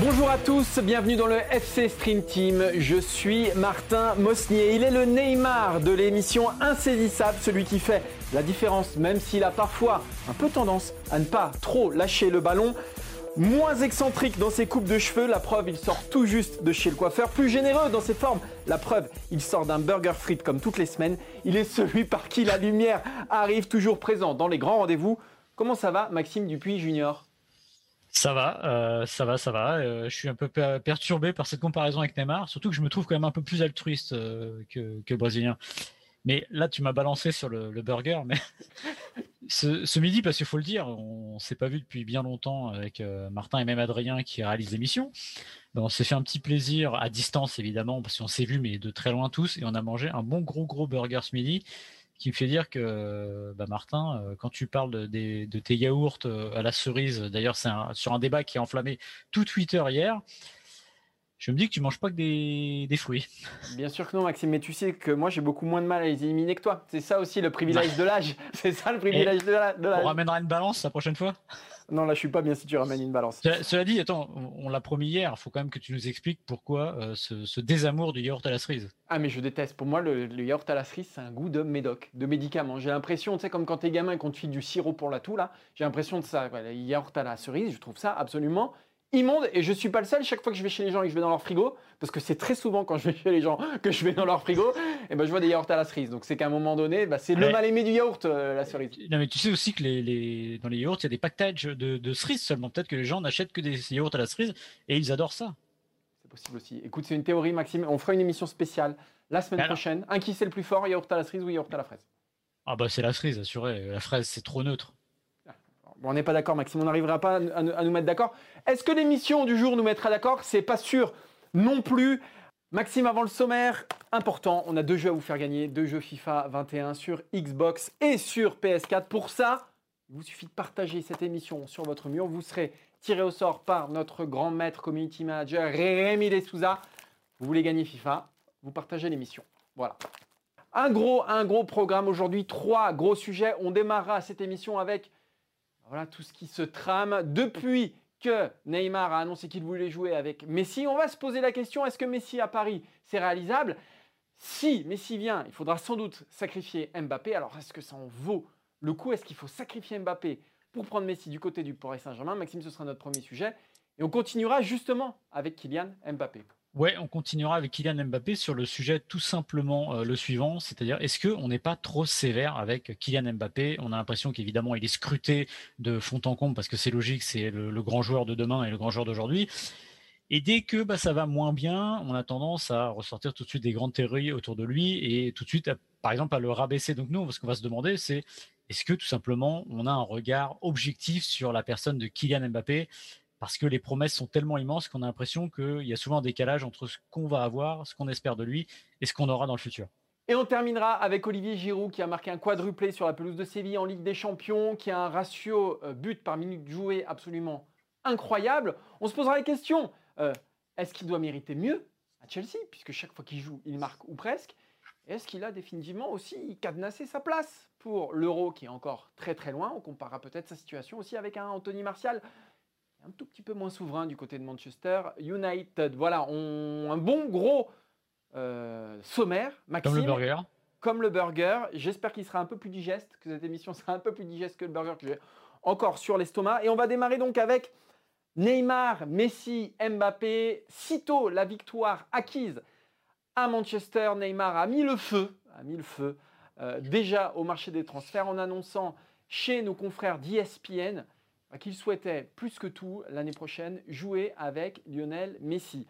Bonjour à tous, bienvenue dans le FC Stream Team. Je suis Martin Mosnier. Il est le Neymar de l'émission Insaisissable, celui qui fait la différence, même s'il a parfois un peu tendance à ne pas trop lâcher le ballon. Moins excentrique dans ses coupes de cheveux, la preuve, il sort tout juste de chez le coiffeur. Plus généreux dans ses formes, la preuve, il sort d'un burger frites comme toutes les semaines. Il est celui par qui la lumière arrive toujours présent dans les grands rendez-vous. Comment ça va, Maxime Dupuis Junior? Ça va, euh, ça va, ça va. Euh, je suis un peu per- perturbé par cette comparaison avec Neymar, surtout que je me trouve quand même un peu plus altruiste euh, que, Brésilien. Mais là, tu m'as balancé sur le, burger. Mais ce, ce midi, parce qu'il faut le dire, on s'est pas vu depuis bien longtemps avec Martin et même Adrien qui réalisent l'émission. Ben, on s'est fait un petit plaisir à distance, évidemment, parce qu'on s'est vu, mais de très loin tous, et on a mangé un bon gros gros burger ce midi qui me fait dire que bah, Martin, euh, quand tu parles de, tes yaourts euh, à la cerise, d'ailleurs c'est un- sur un débat qui a enflammé tout Twitter hier, je me dis que tu manges pas que des, des fruits. Bien sûr que non, Maxime, mais tu sais que moi j'ai beaucoup moins de mal à les éliminer que toi. C'est ça aussi le privilège de l'âge. C'est ça le privilège de de On l'âge. ramènera une balance la prochaine fois. Non, là je suis pas bien si tu ramènes une balance. Cela cela dit, attends, on, l'a promis hier, il faut quand même que tu nous expliques pourquoi euh, ce, ce désamour du yaourt à la cerise. Ah mais je déteste. Pour moi, le, le yaourt à la cerise, c'est un goût de médoc, de médicament. J'ai l'impression, tu sais, comme quand t'es gamin et qu'on te file du sirop pour la toux, là, j'ai l'impression de ça. Le yaourt à la cerise, je trouve ça absolument immonde. Et je suis pas le seul. Chaque fois que je vais chez les gens et que je vais dans leur frigo, parce que c'est très souvent quand je vais chez les gens que je vais dans leur frigo, et ben je vois des yaourts à la cerise. Donc c'est qu'à un moment donné, bah, c'est le mal aimé du yaourt, euh, la cerise. Non mais tu sais aussi que les, les- dans les yaourts, il y a des packages de, de cerises seulement. Peut-être que les gens n'achètent que des yaourts à la cerise et ils adorent ça. C'est possible aussi. Écoute, c'est une théorie, Maxime. On fera une émission spéciale la semaine alors- prochaine. Un qui c'est le plus fort, yaourt à la cerise ou yaourt à la fraise? Ah bah c'est la cerise, assuré. La fraise, c'est trop neutre. Bon, on n'est pas d'accord, Maxime. On n'arrivera pas à, nous- mettre d'accord. Est-ce que l'émission du jour nous mettra d'accord? C'est pas sûr non plus. Maxime, avant le sommaire, important, on a deux jeux à vous faire gagner, deux jeux FIFA 21 sur Xbox et sur PS4. Pour ça, il vous suffit de partager cette émission sur votre mur. Vous serez tiré au sort par notre grand maître community manager Rémi Dessouza. Vous voulez gagner FIFA, vous partagez l'émission. Voilà. Un gros, un gros programme aujourd'hui, trois gros sujets. On démarrera cette émission avec voilà tout ce qui se trame depuis que Neymar a annoncé qu'il voulait jouer avec Messi. On va se poser la question est-ce que Messi à Paris c'est réalisable? Si Messi vient, il faudra sans doute sacrifier Mbappé. Alors est-ce que ça en vaut le coup? Est-ce qu'il faut sacrifier Mbappé pour prendre Messi du côté du Paris Saint-Germain? Maxime, ce sera notre premier sujet. Et on continuera justement avec Kylian Mbappé. Ouais, on continuera avec Kylian Mbappé sur le sujet tout simplement euh, le suivant, c'est-à-dire est-ce qu'on n'est pas trop sévère avec Kylian Mbappé? On a l'impression qu'évidemment il est scruté de fond en comble parce que c'est logique, c'est le, grand joueur de demain et le grand joueur d'aujourd'hui. Et dès que bah, ça va moins bien, on a tendance à ressortir tout de suite des grandes théories autour de lui et tout de suite, par exemple, à le rabaisser. Donc nous, ce qu'on va se demander, c'est est-ce que tout simplement on a un regard objectif sur la personne de Kylian Mbappé? Parce que les promesses sont tellement immenses qu'on a l'impression qu'il y a souvent un décalage entre ce qu'on va avoir, ce qu'on espère de lui et ce qu'on aura dans le futur. Et on terminera avec Olivier Giroud qui a marqué un quadruplé sur la pelouse de Séville en Ligue des Champions, qui a un ratio euh, but par minute jouée absolument incroyable. On se posera la question euh, est-ce qu'il doit mériter mieux à Chelsea, puisque chaque fois qu'il joue, il marque ou presque est-ce qu'il a définitivement aussi cadenassé sa place pour l'Euro qui est encore très très loin? On comparera peut-être sa situation aussi avec un Anthony Martial un tout petit peu moins souverain du côté de Manchester United. Voilà, on, un bon gros euh, sommaire, Maxime. Comme le burger. Comme le burger. J'espère qu'il sera un peu plus digeste, que cette émission sera un peu plus digeste que le burger que j'ai encore sur l'estomac. Et on va démarrer donc avec Neymar, Messi, Mbappé. Sitôt la victoire acquise à Manchester, Neymar a mis le feu, a mis le feu euh, déjà au marché des transferts en annonçant chez nos confrères d'ESPN qu'il souhaitait plus que tout l'année prochaine jouer avec Lionel Messi.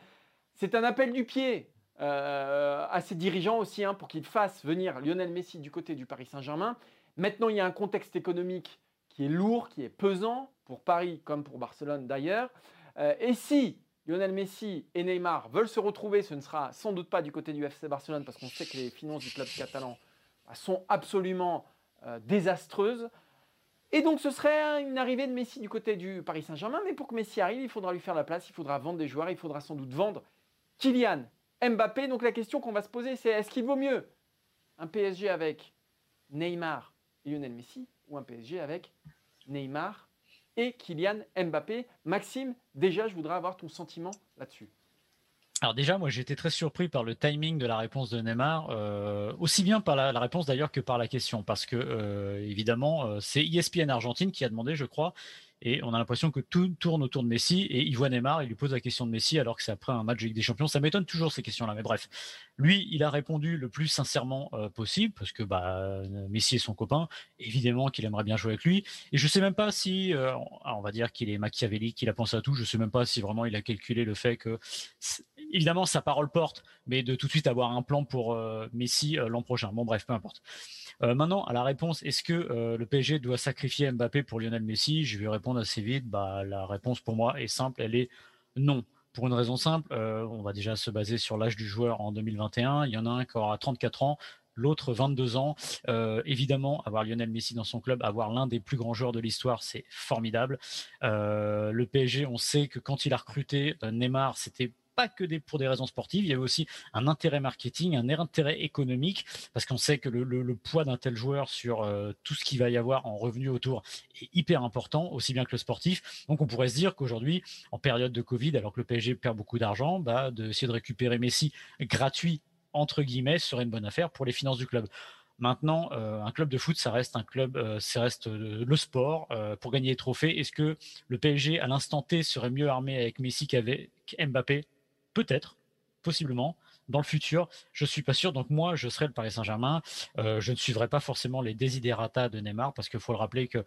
C'est un appel du pied à ses dirigeants aussi hein, pour qu'ils fassent venir Lionel Messi du côté du Paris Saint-Germain. Maintenant, il y a un contexte économique qui est lourd, qui est pesant pour Paris comme pour Barcelone d'ailleurs. et si Lionel Messi et Neymar veulent se retrouver, ce ne sera sans doute pas du côté du FC Barcelone parce qu'on sait que les finances du club catalan bah, sont absolument euh, désastreuses. Et donc ce serait une arrivée de Messi du côté du Paris Saint-Germain, mais pour que Messi arrive, il faudra lui faire la place, il faudra vendre des joueurs, il faudra sans doute vendre Kylian Mbappé. Donc la question qu'on va se poser, c'est est-ce qu'il vaut mieux un PSG avec Neymar et Lionel Messi ou un PSG avec Neymar et Kylian Mbappé? Maxime, déjà, je voudrais avoir ton sentiment là-dessus. Alors déjà, moi, j'ai été très surpris par le timing de la réponse de Neymar, euh, aussi bien par la, réponse d'ailleurs que par la question, parce que euh, évidemment, euh, c'est ESPN Argentine qui a demandé, je crois, et on a l'impression que tout tourne autour de Messi. Et il voit Neymar, il lui pose la question de Messi alors que c'est après un match de Ligue des Champions. Ça m'étonne toujours ces questions-là. Mais bref, lui, il a répondu le plus sincèrement possible parce que bah, Messi est son copain. Évidemment qu'il aimerait bien jouer avec lui. Et je sais même pas si, on va dire qu'il est machiavélique, qu'il a pensé à tout. Je sais même pas si vraiment il a calculé le fait que, évidemment, sa parole porte, mais de tout de suite avoir un plan pour euh, Messi l'an prochain. Bon, bref, peu importe. Euh, maintenant, à la réponse, est-ce que euh, le PSG doit sacrifier Mbappé pour Lionel Messi? Je vais répondre assez vite. Bah, la réponse pour moi est simple, elle est non. Pour une raison simple, euh, on va déjà se baser sur l'âge du joueur en 2021. Il y en a un qui aura 34 ans, l'autre 22 ans. évidemment, avoir Lionel Messi dans son club, avoir l'un des plus grands joueurs de l'histoire, c'est formidable. le PSG, on sait que quand il a recruté Neymar, c'était pas que des, pour des raisons sportives, il y avait aussi un intérêt marketing, un intérêt économique, parce qu'on sait que le, poids d'un tel joueur sur euh, tout ce qu'il va y avoir en revenus autour est hyper important, aussi bien que le sportif. Donc on pourrait se dire qu'aujourd'hui, en période de Covid, alors que le PSG perd beaucoup d'argent, bah, d'essayer de récupérer Messi gratuit, entre guillemets, serait une bonne affaire pour les finances du club. Maintenant, euh, un club de foot, ça reste un club, euh, ça reste le sport pour gagner des trophées. Est-ce que le PSG, à l'instant T, serait mieux armé avec Messi qu'avec Mbappé? Peut-être, possiblement, dans le futur. Je suis pas sûr. Donc moi, je serai le Paris Saint-Germain. Euh, je ne suivrai pas forcément les desiderata de Neymar parce qu'il faut le rappeler que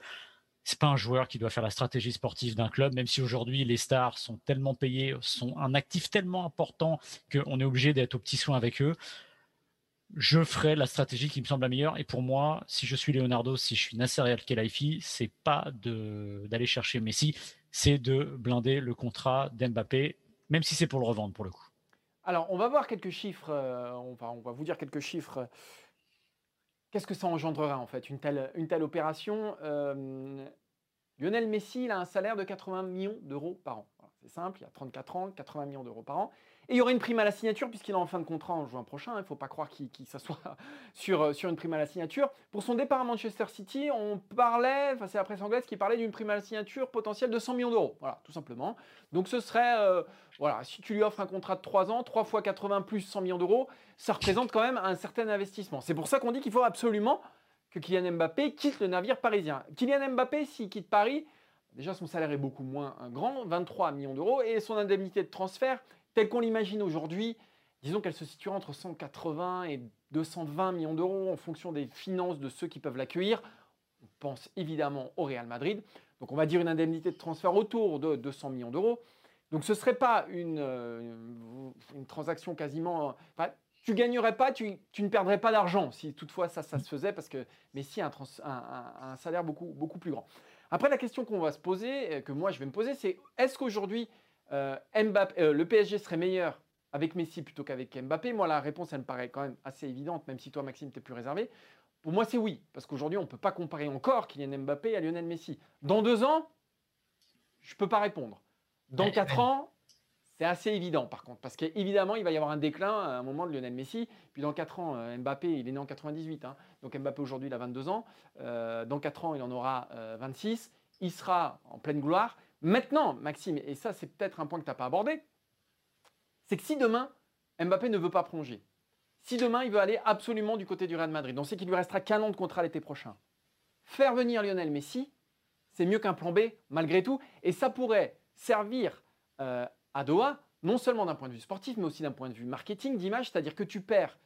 c'est pas un joueur qui doit faire la stratégie sportive d'un club, même si aujourd'hui les stars sont tellement payés, sont un actif tellement important qu'on est obligé d'être au petit soin avec eux. Je ferai la stratégie qui me semble la meilleure. Et pour moi, si je suis Leonardo, si je suis Nasser Al-Khelaifi, c'est pas d'aller chercher Messi, c'est de blinder le contrat d'Mbappé même si c'est pour le revendre pour le coup. Alors, on va voir quelques chiffres, euh, on, va, vous dire quelques chiffres. Qu'est-ce que ça engendrera en fait, une telle, une telle opération euh, Lionel Messi, il a un salaire de 80 millions d'euros par an. c'est simple, il a 34 ans, 80 millions d'euros par an. Et il y aura une prime à la signature puisqu'il est en fin de contrat en juin prochain. Il ne faut pas croire qu'il s'assoit sur, euh, sur une prime à la signature. Pour son départ à Manchester City, on parlait, enfin c'est la presse anglaise qui parlait d'une prime à la signature potentielle de 100 millions d'euros. Voilà, tout simplement. Donc ce serait, euh, voilà, si tu lui offres un contrat de 3 ans, 3 fois 80 plus 100 millions d'euros, ça représente quand même un certain investissement. C'est pour ça qu'on dit qu'il faut absolument que Kylian Mbappé quitte le navire parisien. Kylian Mbappé, s'il quitte Paris, déjà son salaire est beaucoup moins grand, 23 millions d'euros, et son indemnité de transfert telle qu'on l'imagine aujourd'hui, disons qu'elle se situera entre 180 et 220 millions d'euros en fonction des finances de ceux qui peuvent l'accueillir. On pense évidemment au Real Madrid. Donc on va dire une indemnité de transfert autour de 200 millions d'euros. Donc ce ne serait pas une, euh, transaction quasiment... Enfin, tu gagnerais pas, tu, ne perdrais pas d'argent si toutefois ça, se faisait parce que Messi a un, un, salaire beaucoup, beaucoup plus grand. Après la question qu'on va se poser, euh, que moi je vais me poser, c'est est-ce qu'aujourd'hui euh, euh, le PSG serait meilleur avec Messi plutôt qu'avec Mbappé Moi, la réponse, elle me paraît quand même assez évidente, même si toi, Maxime, tu es plus réservé. Pour moi, c'est oui, parce qu'aujourd'hui, on ne peut pas comparer encore Kylian Mbappé à Lionel Messi. Dans deux ans, je ne peux pas répondre. Dans quatre ans, c'est assez évident, par contre, parce qu'évidemment, il va y avoir un déclin à un moment de Lionel Messi. Puis dans quatre ans, euh, Mbappé, il est né en 98, hein. donc Mbappé aujourd'hui, il a 22 ans. dans quatre ans, il en aura 26. Il sera en pleine gloire. Maintenant, Maxime, et ça c'est peut-être un point que tu n'as pas abordé, c'est que si demain, Mbappé ne veut pas prolonger, si demain il veut aller absolument du côté du Real Madrid, on sait qu'il lui restera qu'un an de contrat l'été prochain, faire venir Lionel Messi, c'est mieux qu'un plan B malgré tout, et ça pourrait servir euh, à Doha, non seulement d'un point de vue sportif, mais aussi d'un point de vue marketing, d'image, c'est-à-dire que tu perds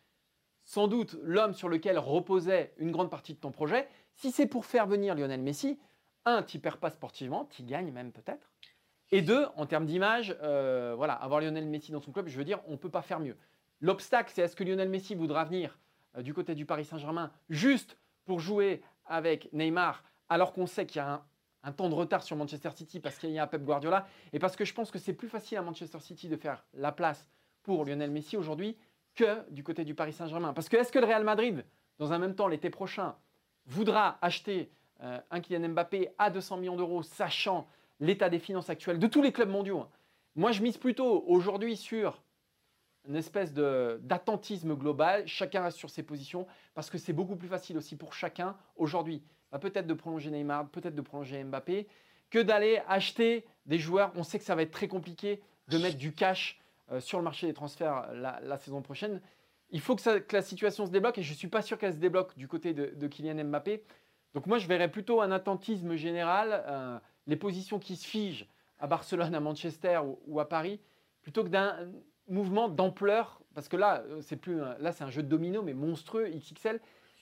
sans doute l'homme sur lequel reposait une grande partie de ton projet. Si c'est pour faire venir Lionel Messi, un, tu perds pas sportivement, tu gagnes même peut-être. Et deux, en termes d'image, euh, voilà, avoir Lionel Messi dans son club, je veux dire, on ne peut pas faire mieux. L'obstacle, c'est est-ce que Lionel Messi voudra venir euh, du côté du Paris Saint-Germain juste pour jouer avec Neymar, alors qu'on sait qu'il y a un, temps de retard sur Manchester City parce qu'il y a Pep Guardiola, et parce que je pense que c'est plus facile à Manchester City de faire la place pour Lionel Messi aujourd'hui que du côté du Paris Saint-Germain. Parce que est-ce que le Real Madrid, dans un même temps, l'été prochain, voudra acheter euh, un Kylian Mbappé à 200 millions d'euros, sachant l'état des finances actuelles de tous les clubs mondiaux hein. Moi, je mise plutôt aujourd'hui sur une espèce d'attentisme global, chacun reste sur ses positions, parce que c'est beaucoup plus facile aussi pour chacun aujourd'hui, peut-être de prolonger Neymar, peut-être de prolonger Mbappé, que d'aller acheter des joueurs. On sait que ça va être très compliqué de mettre du cash euh, sur le marché des transferts la, saison prochaine. Il faut que, la situation se débloque et je ne suis pas sûr qu'elle se débloque du côté de, Kylian Mbappé. Donc moi, je verrais plutôt un attentisme général, euh, les positions qui se figent à Barcelone, à Manchester ou à Paris, plutôt que d'un mouvement d'ampleur, parce que là, euh, c'est plus là, c'est un jeu de domino, mais monstrueux, XXL.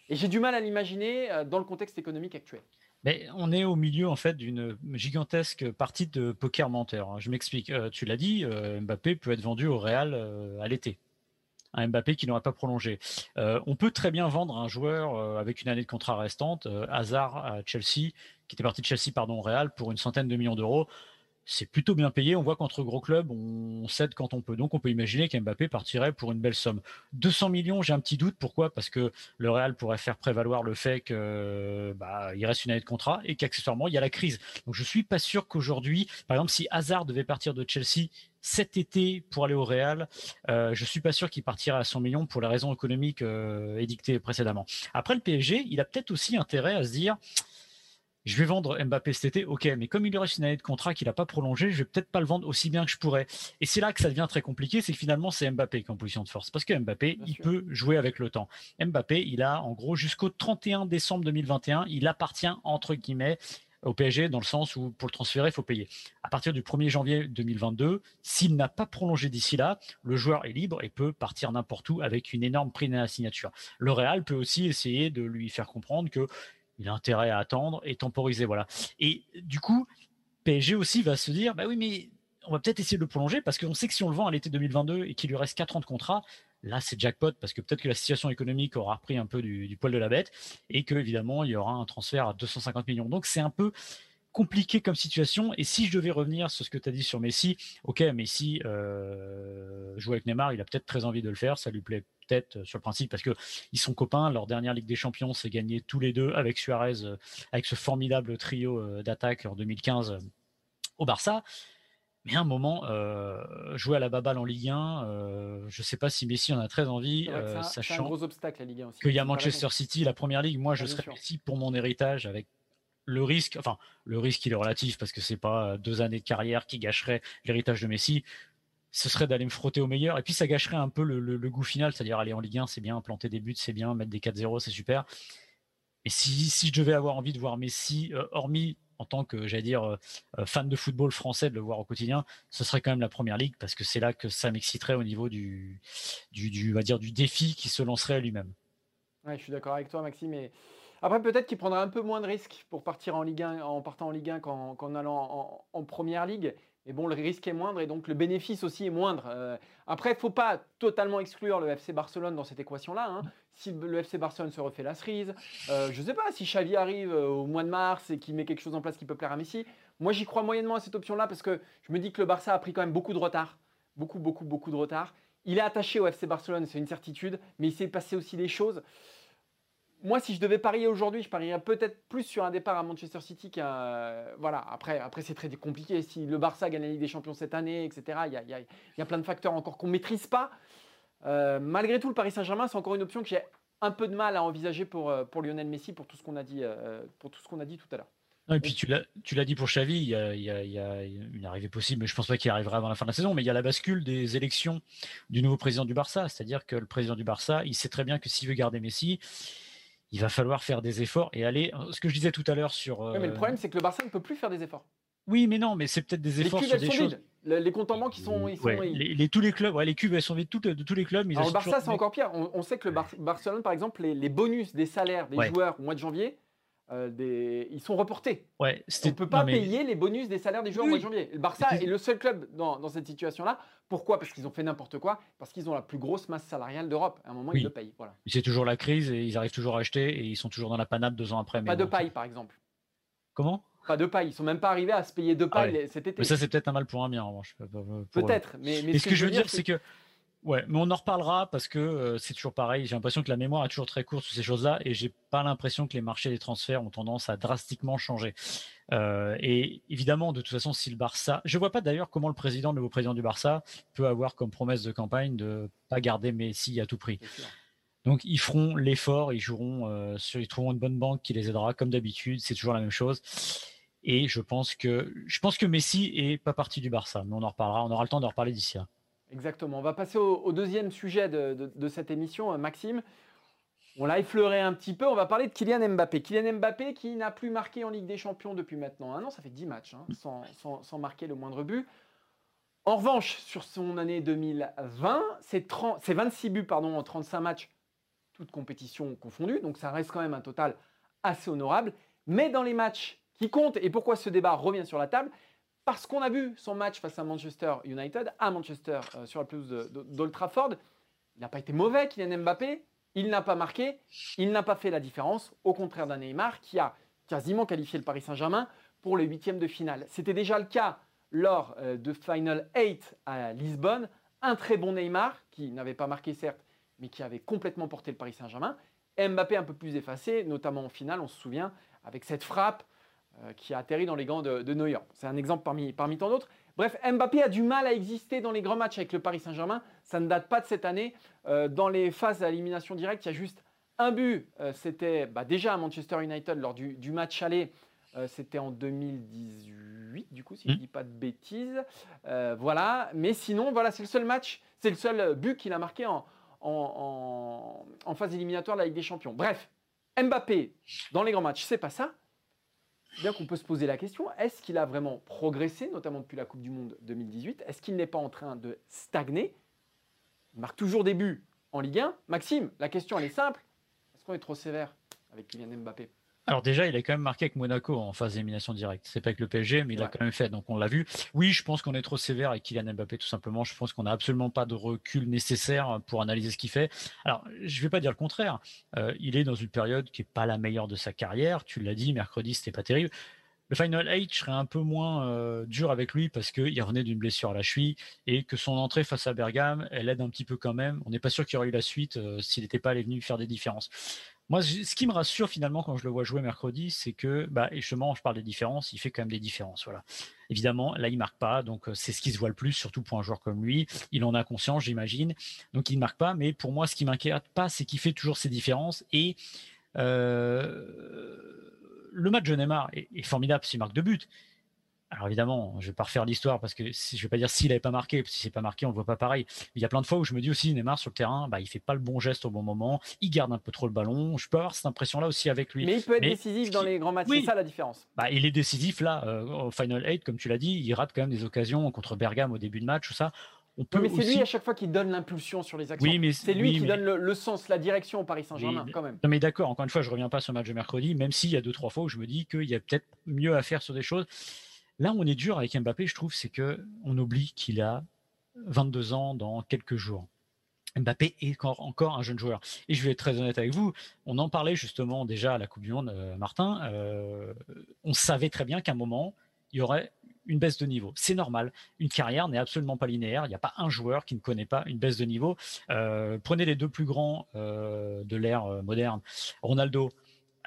Et j'ai du mal à l'imaginer euh, dans le contexte économique actuel. Mais on est au milieu en fait d'une gigantesque partie de poker menteur. Je m'explique. Tu l'as dit, Mbappé peut être vendu au Real à l'été. Un Mbappé qui n'aurait pas prolongé. on peut très bien vendre un joueur avec une année de contrat restante, Hazard à Chelsea, qui était parti de Chelsea pardon au Real pour une centaine de millions d'euros c'est plutôt bien payé. On voit qu'entre gros clubs, on cède quand on peut. Donc, on peut imaginer qu'Mbappé partirait pour une belle somme. 200 millions, j'ai un petit doute. Pourquoi? Parce que le Real pourrait faire prévaloir le fait qu'il bah, reste une année de contrat et qu'accessoirement, il y a la crise. Donc, je suis pas sûr qu'aujourd'hui, par exemple, si Hazard devait partir de Chelsea cet été pour aller au Real, euh, je suis pas sûr qu'il partirait à 100 millions pour les raisons économiques euh, édictées précédemment. Après, le PSG, il a peut-être aussi intérêt à se dire je vais vendre Mbappé cet été, ok, mais comme il lui reste une année de contrat qu'il n'a pas prolongé, je vais peut-être pas le vendre aussi bien que je pourrais. Et c'est là que ça devient très compliqué, c'est que finalement c'est Mbappé qui est en position de force, parce que Mbappé, il peut jouer avec le temps. Mbappé, il a en gros jusqu'au 31 décembre 2021, il appartient entre guillemets au PSG dans le sens où pour le transférer, il faut payer. À partir du 1er janvier 2022, s'il n'a pas prolongé d'ici là, le joueur est libre et peut partir n'importe où avec une énorme prime à la signature. Le Real peut aussi essayer de lui faire comprendre que il a intérêt à attendre et temporiser. Voilà. Et du coup, PSG aussi va se dire bah oui, mais on va peut-être essayer de le prolonger parce qu'on sait que si on le vend à l'été 2022 et qu'il lui reste 4 ans de contrat, là c'est jackpot parce que peut-être que la situation économique aura repris un peu du, poil de la bête et que évidemment il y aura un transfert à 250 millions. Donc c'est un peu compliqué comme situation. Et si je devais revenir sur ce que tu as dit sur Messi, ok, Messi euh, jouer avec Neymar, il a peut-être très envie de le faire, ça lui plaît peut-être euh, sur le principe parce que ils sont copains. Leur dernière Ligue des Champions, c'est gagné tous les deux avec Suarez, euh, avec ce formidable trio euh, d'attaque en 2015 au Barça. Mais à un moment, jouer à la baballe en Ligue 1, je ne sais pas si Messi en a très envie, sachant qu'il y a Manchester City, la première ligue. Moi, je serais Messi pour mon héritage avec le risque, enfin, le risque il est relatif parce que c'est pas deux années de carrière qui gâcheraient l'héritage de Messi ce serait d'aller me frotter au meilleur. Et puis ça gâcherait un peu le, goût final, c'est-à-dire aller en Ligue 1, c'est bien, planter des buts, c'est bien, mettre des 4-0, c'est super. Et si, je devais avoir envie de voir Messi, euh, hormis en tant que, j'allais dire, euh, euh, fan de football français, de le voir au quotidien, ce serait quand même la première ligue, parce que c'est là que ça m'exciterait au niveau du, du, va dire, du défi qui se lancerait à lui-même. Ouais, je suis d'accord avec toi, Maxime. Mais après, peut-être qu'il prendra un peu moins de risques pour partir en Ligue 1, en partant en Ligue 1 qu'en allant en, première ligue. Mais bon, le risque est moindre et donc le bénéfice aussi est moindre. Euh, après, il ne faut pas totalement exclure le FC Barcelone dans cette équation-là. Hein. Si le FC Barcelone se refait la cerise, euh, je ne sais pas, si Xavi arrive euh, au mois de mars et qu'il met quelque chose en place qui peut plaire à Messi, moi j'y crois moyennement à cette option-là parce que je me dis que le Barça a pris quand même beaucoup de retard. Beaucoup, beaucoup, beaucoup de retard. Il est attaché au FC Barcelone, c'est une certitude, mais il s'est passé aussi des choses moi, si je devais parier aujourd'hui, je parierais peut-être plus sur un départ à Manchester City qu'un. Voilà, après, après c'est très compliqué. Si le Barça gagne la Ligue des Champions cette année, etc., il y a, plein de facteurs encore qu'on ne maîtrise pas. Euh, malgré tout, le Paris Saint-Germain, c'est encore une option que j'ai un peu de mal à envisager pour, euh, pour Lionel Messi, pour tout ce qu'on a, dit, euh, pour tout a dit tout à l'heure. et puis tu l'as dit pour Xavi, il y, a, il, y a, une arrivée possible, mais je ne pense pas qu'il arrivera avant la fin de la saison. Mais il y a la bascule des élections du nouveau président du Barça, c'est-à-dire que le président du Barça, il sait très bien que s'il veut garder Messi, il va falloir faire des efforts et aller. Ce que je disais tout à l'heure sur. mais le problème, c'est que le Barça ne peut plus faire des efforts. Oui, mais non, mais c'est peut-être des efforts sur des choses. Les comptes en banque, ils sont. Ils sont les, tous les clubs, ouais, les cubes, elles sont vides de tous les clubs. Alors, le Barça, c'est encore pire. On, sait que le Barcelone, par exemple, les, bonus des salaires des joueurs au mois de janvier, des... ils sont reportés. Ouais, on ne peut pas payer les bonus des salaires des joueurs au mois de janvier. Le Barça est le seul club dans, cette situation-là. Pourquoi? Parce qu'ils ont fait n'importe quoi, parce qu'ils ont la plus grosse masse salariale d'Europe. À un moment, ils le payent. Voilà. C'est toujours la crise et ils arrivent toujours à acheter et ils sont toujours dans la panade deux ans après. Pas de paille, par exemple. Comment? Pas de paille. Ils sont même pas arrivés à se payer deux ah pailles cet été. Mais ça, c'est peut-être un mal pour un bien, en revanche. Peut-être. Mais, mais, ce, que, je veux dire, c'est que Ouais, mais on en reparlera parce que euh, c'est toujours pareil. J'ai l'impression que la mémoire est toujours très courte sur ces choses-là et j'ai pas l'impression que les marchés des transferts ont tendance à drastiquement changer. Euh, et évidemment, de toute façon, si le Barça, je vois pas d'ailleurs comment le président, le nouveau président du Barça, peut avoir comme promesse de campagne de pas garder Messi à tout prix. Donc ils feront l'effort, ils joueront euh, sur, ils trouveront une bonne banque qui les aidera comme d'habitude. C'est toujours la même chose. Et je pense que je pense que Messi est pas parti du Barça, mais on en reparlera. On aura le temps d'en reparler d'ici là. Exactement. On va passer au, deuxième sujet de, cette émission, euh, Maxime. On l'a effleuré un petit peu. On va parler de Kylian Mbappé. Kylian Mbappé qui n'a plus marqué en Ligue des Champions depuis maintenant un an. Ça fait 10 matchs hein, sans, marquer le moindre but. En revanche, sur son année 2020, c'est 26 buts pardon, en 35 matchs, toutes compétitions confondues. Donc ça reste quand même un total assez honorable. Mais dans les matchs qui comptent, et pourquoi ce débat revient sur la table, parce qu'on a vu son match face à Manchester United, à Manchester, euh, sur la pelouse d'Old Trafford. Il n'a pas été mauvais, Kylian Mbappé. Il n'a pas marqué. Il n'a pas fait la différence, au contraire d'un Neymar qui a quasiment qualifié le Paris Saint-Germain pour les huitièmes de finale. C'était déjà le cas lors euh, de Final 8 à Lisbonne. Un très bon Neymar, qui n'avait pas marqué certes, mais qui avait complètement porté le Paris Saint-Germain. Mbappé un peu plus effacé, notamment en finale, on se souvient, avec cette frappe qui a atterri dans les gants de, de Neuer. C'est un exemple parmi, parmi tant d'autres. Bref, Mbappé a du mal à exister dans les grands matchs avec le Paris Saint-Germain. Ça ne date pas de cette année. Euh, dans les phases d'élimination directe, il y a juste un but. Euh, c'était bah, déjà à Manchester United lors du, match aller. C'était en 2018, du coup, si je ne mmh. dis pas de bêtises. voilà. Mais sinon, voilà, c'est le seul match, c'est le seul but qu'il a marqué en, en, en phase éliminatoire de la Ligue des Champions. Bref, Mbappé, dans les grands matchs, c'est pas ça bien qu'on peut se poser la question, est-ce qu'il a vraiment progressé, notamment depuis la Coupe du Monde 2018 Est-ce qu'il n'est pas en train de stagner? Il marque toujours des buts en Ligue 1. Maxime, la question elle est simple. Est-ce qu'on est trop sévère avec Kylian Mbappé? Alors déjà, il a quand même marqué avec Monaco en phase d'élimination directe. C'est pas avec le PSG, mais il a quand même fait. Donc on l'a vu. Oui, je pense qu'on est trop sévère avec Kylian Mbappé tout simplement. Je pense qu'on n'a absolument pas de recul nécessaire pour analyser ce qu'il fait. Alors je vais pas dire le contraire. Euh, il est dans une période qui est pas la meilleure de sa carrière. Tu l'as dit, mercredi c'était pas terrible. Le Final 8, je serais un peu moins euh, dur avec lui parce qu'il revenait d'une blessure à la cheville et que son entrée face à Bergame, elle aide un petit peu quand même. On n'est pas sûr qu'il y aurait eu la suite euh, s'il n'était pas allé venu faire des différences. Moi, ce qui me rassure finalement quand je le vois jouer mercredi, c'est que, bah, justement, je parle des différences, il fait quand même des différences. Voilà. Évidemment, là, il marque pas, donc euh, c'est ce qui se voit le plus, surtout pour un joueur comme lui. Il en a conscience, j'imagine. Donc, il ne marque pas, mais pour moi, ce qui m'inquiète pas, c'est qu'il fait toujours ses différences. Et euh, le match de Neymar est, est formidable s'il marque deux buts. Alors évidemment, je vais pas refaire l'histoire parce que je vais pas dire s'il avait pas marqué, si c'est pas marqué, on le voit pas pareil. il y a plein de fois où je me dis aussi Neymar sur le terrain, bah il fait pas le bon geste au bon moment, il garde un peu trop le ballon. Je peux avoir cette impression-là aussi avec lui. Mais il peut être décisif dans les grands matchs, c'est ça la différence. Bah il est décisif là euh, au Final 8 comme tu l'as dit, il rate quand même des occasions contre Bergame au début de match ou ça. On peut mais c'est lui à chaque fois qui donne l'impulsion sur les actions. Oui, mais c'est lui qui donne le, sens, la direction au Paris Saint-Germain, quand même. Non, mais d'accord. Encore une fois, je reviens pas sur le match de mercredi, même s'il y a deux trois fois où je me dis qu'il y a peut-être mieux à faire sur des choses. Là on est dur avec Mbappé, je trouve, c'est que on oublie qu'il a 22 ans dans quelques jours. Mbappé est encore, un jeune joueur. Et je vais être très honnête avec vous, on en parlait justement déjà à la Coupe du Monde, euh, Martin. Euh, on savait très bien qu'à un moment, il y aurait une baisse de niveau. C'est normal. Une carrière n'est absolument pas linéaire. Il n'y a pas un joueur qui ne connaît pas une baisse de niveau. Euh, prenez les deux plus grands de l'ère moderne. Ronaldo,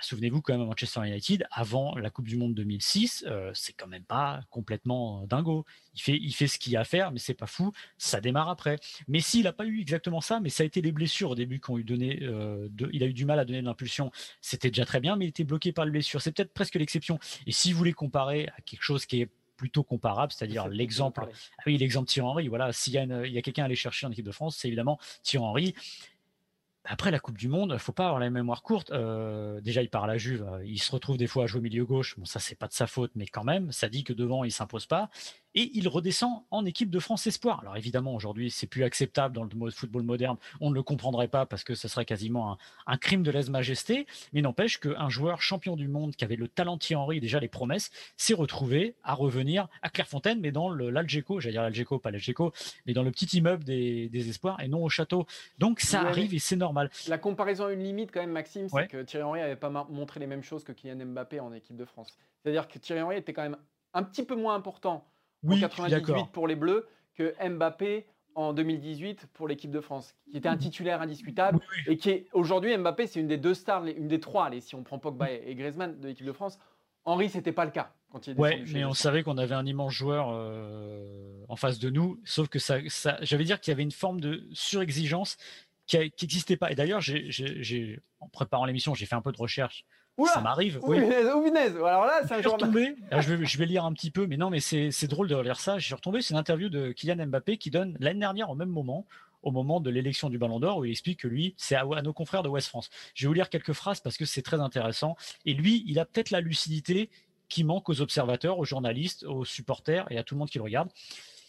souvenez-vous quand même à Manchester United, avant la Coupe du Monde 2006, euh, c'est quand même pas complètement euh, dingo. Il fait, il fait ce qu'il a à faire, mais c'est pas fou. Ça démarre après. Mais s'il n'a pas eu exactement ça, mais ça a été les blessures au début qui ont eu donné, euh, il a eu du mal à donner de l'impulsion. C'était déjà très bien, mais il était bloqué par les blessures. C'est peut-être presque l'exception. Et si vous voulez comparer à quelque chose qui est plutôt comparable, c'est-à-dire l'exemple, ah oui, l'exemple Thierry Henry. Voilà, s'il y a, a quelqu'un à aller chercher en équipe de France, c'est évidemment Thierry Henry. Après la Coupe du Monde, faut pas avoir la mémoire courte. Euh, déjà, il part à la Juve, euh, il se retrouve des fois à jouer milieu gauche. Bon, ça c'est pas de sa faute, mais quand même, ça dit que devant il s'impose pas. Et il redescend en équipe de France Espoir. Alors évidemment, aujourd'hui, c'est plus acceptable dans le football moderne. On ne le comprendrait pas parce que ce serait quasiment un, crime de lèse-majesté. Mais n'empêche qu'un joueur champion du monde qui avait le talent Henry, déjà les promesses, s'est retrouvé à revenir à Clairefontaine, mais dans l'Algeco, j'allais dire l'Algeco, pas l'Algeco, mais dans le petit immeuble des, Espoirs et non au château. Donc ça arrive et c'est normal. La comparaison a une limite quand même, Maxime, c'est que Thierry Henry n'avait pas montré les mêmes choses que Kylian Mbappé en équipe de France. C'est-à-dire que Thierry Henry était quand même un petit peu moins important en 98 pour les Bleus que Mbappé en 2018 pour l'équipe de France, qui était un titulaire indiscutable et qui est aujourd'hui Mbappé, c'est une des deux stars, une des trois, si on prend Pogba et Griezmann de l'équipe de France. Henri, c'était pas le cas quand il est Ouais, mais on savait qu'on avait un immense joueur euh, en face de nous, sauf que ça, ça j'avais dire qu'il y avait une forme de surexigence qui n'existait pas. Et d'ailleurs, en préparant l'émission, j'ai fait un peu de recherche ça m'arrive. oui. Alors là, c'est un je, vais, je vais lire un petit peu, mais non, mais c'est drôle de lire ça. J'ai retombé, c'est une interview de Kylian Mbappé qui donne l'année dernière au même moment, au moment de l'élection du Ballon d'Or, où il explique que lui, c'est à, nos confrères de West France. Je vais vous lire quelques phrases parce que c'est très intéressant. Et lui, il a peut-être la lucidité qui manque aux observateurs, aux journalistes, aux supporters et à tout le monde qui le regarde.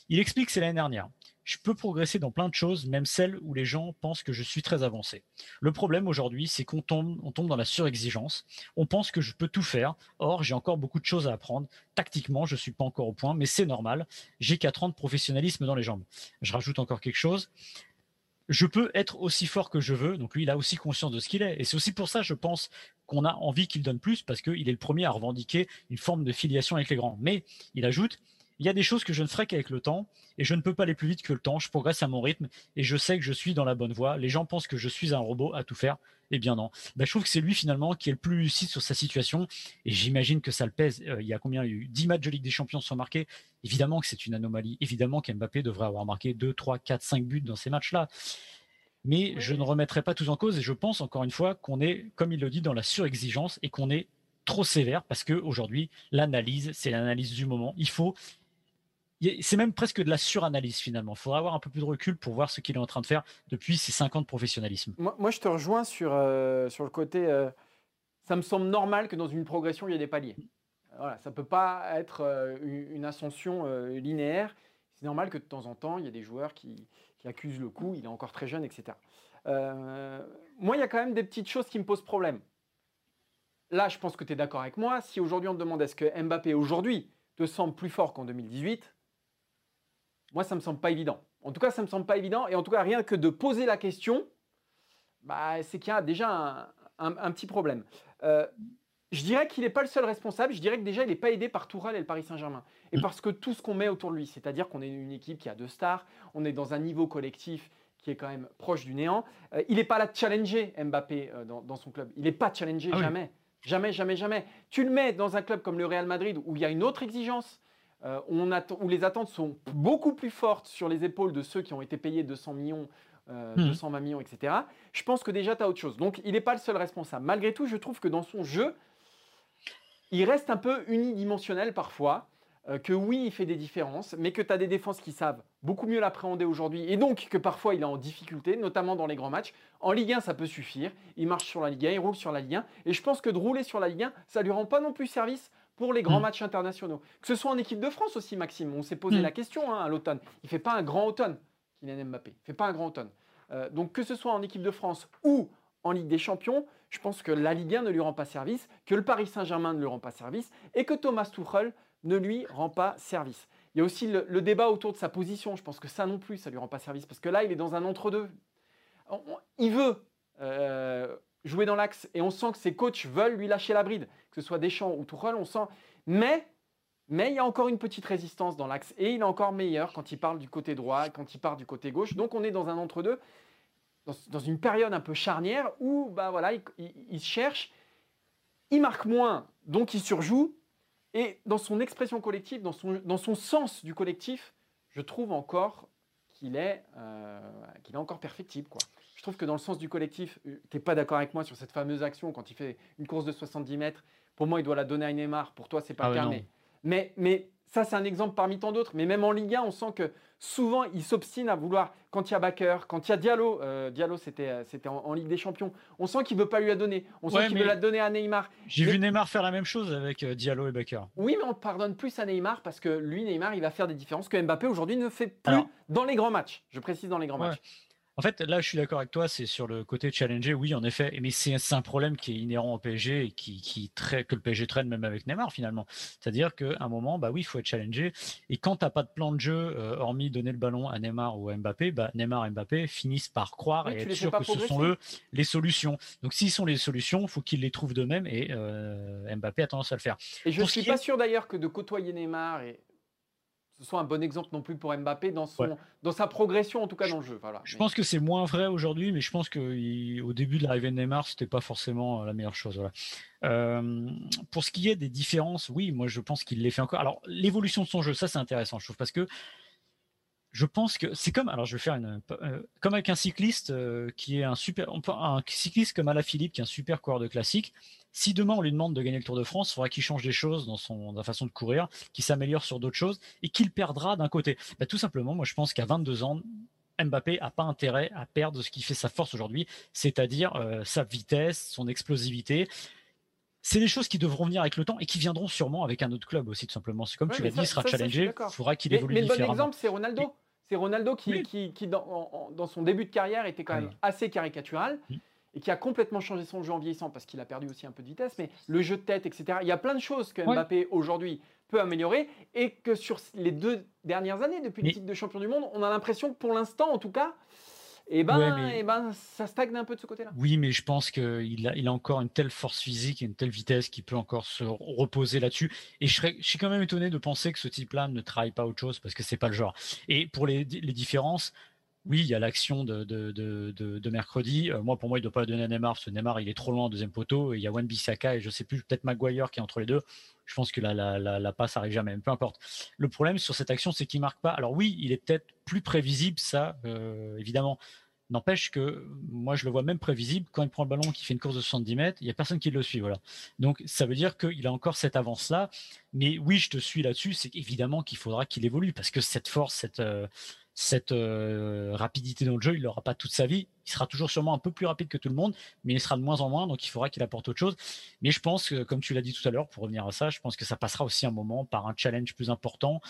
Il explique que c'est l'année dernière je peux progresser dans plein de choses, même celles où les gens pensent que je suis très avancé. Le problème aujourd'hui, c'est qu'on tombe, dans la surexigence. On pense que je peux tout faire. Or, j'ai encore beaucoup de choses à apprendre. Tactiquement, je suis pas encore au point, mais c'est normal. J'ai 4 ans de professionnalisme dans les jambes. Je rajoute encore quelque chose. Je peux être aussi fort que je veux. Donc lui, il a aussi conscience de ce qu'il est. Et c'est aussi pour ça, je pense, qu'on a envie qu'il donne plus, parce qu'il est le premier à revendiquer une forme de filiation avec les grands. Mais il ajoute, il y a des choses que je ne ferai qu'avec le temps et je ne peux pas aller plus vite que le temps. Je progresse à mon rythme et je sais que je suis dans la bonne voie. Les gens pensent que je suis un robot à tout faire. Eh bien non. Ben, je trouve que c'est lui finalement qui est le plus lucide sur sa situation et j'imagine que ça le pèse. Euh, il y a combien? Il y a eu 10 matchs de Ligue des Champions sont marqués. Évidemment que c'est une anomalie. Évidemment qu'Mbappé devrait avoir marqué 2, 3, 4, 5 buts dans ces matchs-là. Mais je ne remettrai pas tout en cause et je pense encore une fois qu'on est, comme il le dit, dans la surexigence et qu'on est trop sévère parce qu'aujourd'hui, l'analyse, c'est l'analyse du moment. Il faut c'est même presque de la suranalyse finalement. Il faudra avoir un peu plus de recul pour voir ce qu'il est en train de faire depuis ses 5 ans de professionnalisme. Moi, je te rejoins sur, euh, sur le côté. Euh, ça me semble normal que dans une progression, il y ait des paliers. Voilà, ça ne peut pas être euh, une ascension linéaire. C'est normal que de temps en temps, il y ait des joueurs qui, qui, accusent le coup. Il est encore très jeune, etc. moi, il y a quand même des petites choses qui me posent problème. Là, je pense que tu es d'accord avec moi. Si aujourd'hui on te demande est-ce que Mbappé aujourd'hui te semble plus fort qu'en 2018, moi, ça ne me semble pas évident. En tout cas, ça ne me semble pas évident. Et en tout cas, rien que de poser la question, bah, c'est qu'il y a déjà un, petit problème. Euh, je dirais qu'il n'est pas le seul responsable. Je dirais que déjà, il n'est pas aidé par Tourelle et le Paris Saint-Germain. Et parce que tout ce qu'on met autour de lui, c'est-à-dire qu'on est une équipe qui a deux stars, on est dans un niveau collectif qui est quand même proche du néant. Euh, il n'est pas là de challenger Mbappé euh, dans, son club. Il n'est pas challengé ah jamais. Jamais, jamais, jamais. Tu le mets dans un club comme le Real Madrid où il y a une autre exigence, euh, où les attentes sont beaucoup plus fortes sur les épaules de ceux qui ont été payés 200 millions, 220 euh, hmm. millions, etc. Je pense que déjà, tu as autre chose. Donc, il n'est pas le seul responsable. Malgré tout, je trouve que dans son jeu, il reste un peu unidimensionnel parfois. Euh, que oui, il fait des différences, mais que tu as des défenses qui savent beaucoup mieux l'appréhender aujourd'hui, et donc que parfois il est en difficulté, notamment dans les grands matchs. En Ligue 1, ça peut suffire. Il marche sur la Ligue 1, il roule sur la Ligue 1, et je pense que de rouler sur la Ligue 1, ça lui rend pas non plus service pour les grands mm. matchs internationaux. Que ce soit en équipe de France aussi, Maxime. On s'est posé mm. la question hein, à l'automne. Il ne fait pas un grand automne, Kylian Mbappé. Il ne fait pas un grand automne. Euh, donc que ce soit en équipe de France ou en Ligue des Champions, je pense que la Ligue 1 ne lui rend pas service, que le Paris Saint-Germain ne lui rend pas service et que Thomas Tuchel ne lui rend pas service. Il y a aussi le, débat autour de sa position. Je pense que ça non plus, ça ne lui rend pas service parce que là, il est dans un entre-deux. Il veut euh, jouer dans l'axe et on sent que ses coachs veulent lui lâcher la bride, que ce soit Deschamps ou Tourelle, on sent. Mais, mais il y a encore une petite résistance dans l'axe et il est encore meilleur quand il parle du côté droit, quand il part du côté gauche. Donc on est dans un entre-deux, dans, une période un peu charnière où bah voilà, il, cherche, il marque moins, donc il surjoue. Et dans son expression collective, dans son, dans son sens du collectif, je trouve encore qu'il est, euh, qu'il est encore perfectible. Quoi je trouve que dans le sens du collectif, euh, tu n'es pas d'accord avec moi sur cette fameuse action quand il fait une course de 70 mètres. Pour moi, il doit la donner à Neymar. Pour toi, c'est pas ah le cas. mais, mais, ça, c'est un exemple parmi tant d'autres. Mais même en Ligue 1, on sent que souvent, il s'obstine à vouloir, quand il y a Bakker, quand il y a Diallo, euh, Diallo, c'était, euh, c'était en, Ligue des Champions, on sent qu'il veut pas lui la donner. On sent qu'il veut la donner à Neymar. J'ai vu Neymar faire la même chose avec euh, Diallo et Bakker. Oui, mais on pardonne plus à Neymar parce que lui, Neymar, il va faire des différences que Mbappé aujourd'hui ne fait plus dans les grands matchs. Je précise dans les grands matchs. En fait, là, je suis d'accord avec toi, c'est sur le côté challenger, oui, en effet, mais c'est un problème qui est inhérent au PSG et qui, qui que le PSG traîne même avec Neymar finalement. C'est-à-dire qu'à un moment, bah oui, il faut être challengé. Et quand tu n'as pas de plan de jeu, euh, hormis donner le ballon à Neymar ou à Mbappé, bah, Neymar et Mbappé finissent par croire et être sûrs que ce sont eux les solutions. Donc s'ils sont les solutions, il faut qu'ils les trouvent d'eux-mêmes et euh, Mbappé a tendance à le faire. Et je ne suis pas sûr d'ailleurs que de côtoyer Neymar et ce soit un bon exemple non plus pour Mbappé dans, son, dans sa progression, en tout cas dans le jeu. Voilà. Je pense que c'est moins vrai aujourd'hui, mais je pense qu'au début de l'arrivée de Neymar, c'était pas forcément la meilleure chose. Euh, pour ce qui est des différences, oui, moi je pense qu'il les fait encore. Alors l'évolution de son jeu, ça c'est intéressant, je trouve, parce que je pense que c'est comme, alors je vais faire une, euh, comme avec un cycliste euh, qui est un super, un cycliste comme Alaphilippe qui est un super coureur de classique. Si demain on lui demande de gagner le Tour de France, il faudra qu'il change des choses dans son dans façon de courir, qu'il s'améliore sur d'autres choses et qu'il perdra d'un côté. Bah, tout simplement, moi je pense qu'à 22 ans, Mbappé a pas intérêt à perdre ce qui fait sa force aujourd'hui, c'est-à-dire euh, sa vitesse, son explosivité. C'est des choses qui devront venir avec le temps et qui viendront sûrement avec un autre club aussi, tout simplement. C'est comme tu l'as dit, il sera challengé, il faudra qu'il évolue mais différemment. Mais le bon exemple, c'est Ronaldo. C'est Ronaldo qui, qui, dans, dans, son début de carrière, était quand même assez caricatural et qui a complètement changé son jeu en vieillissant parce qu'il a perdu aussi un peu de vitesse, mais le jeu de tête, etc. Il y a plein de choses que Mbappé aujourd'hui peut améliorer et que sur les deux dernières années, depuis le titre de champion du monde, on a l'impression que pour l'instant, en tout cas, et eh ben, eh ben, ça stagne un peu de ce côté-là. Oui, mais je pense qu'il a, il a encore une telle force physique et une telle vitesse qu'il peut encore se reposer là-dessus. Et je, serais, je suis quand même étonné de penser que ce type-là ne travaille pas autre chose parce que c'est pas le genre. Et pour les, les différences, oui, il y a l'action de, mercredi. Euh, moi, pour moi, il ne doit pas donner à Neymar, parce que Neymar, il est trop loin en deuxième poteau. Et il y a Wan Bissaka et je ne sais plus, peut-être Maguire qui est entre les deux. Je pense que la, la, passe arrive jamais, peu importe. Le problème sur cette action, c'est qu'il marque pas. Alors oui, il est peut-être plus prévisible, ça, euh, évidemment. N'empêche que moi, je le vois même prévisible. Quand il prend le ballon, qui fait une course de 70 mètres, il n'y a personne qui le suit. Donc, ça veut dire qu'il a encore cette avance-là. Mais oui, je te suis là-dessus. C'est évidemment qu'il faudra qu'il évolue parce que cette force, cette, euh, cette euh, rapidité dans le jeu, il l'aura pas toute sa vie. Il sera toujours sûrement un peu plus rapide que tout le monde, mais il sera de moins en moins, donc il faudra qu'il apporte autre chose. Mais je pense que, comme tu l'as dit tout à l'heure, pour revenir à ça, je pense que ça passera aussi un moment par un challenge plus important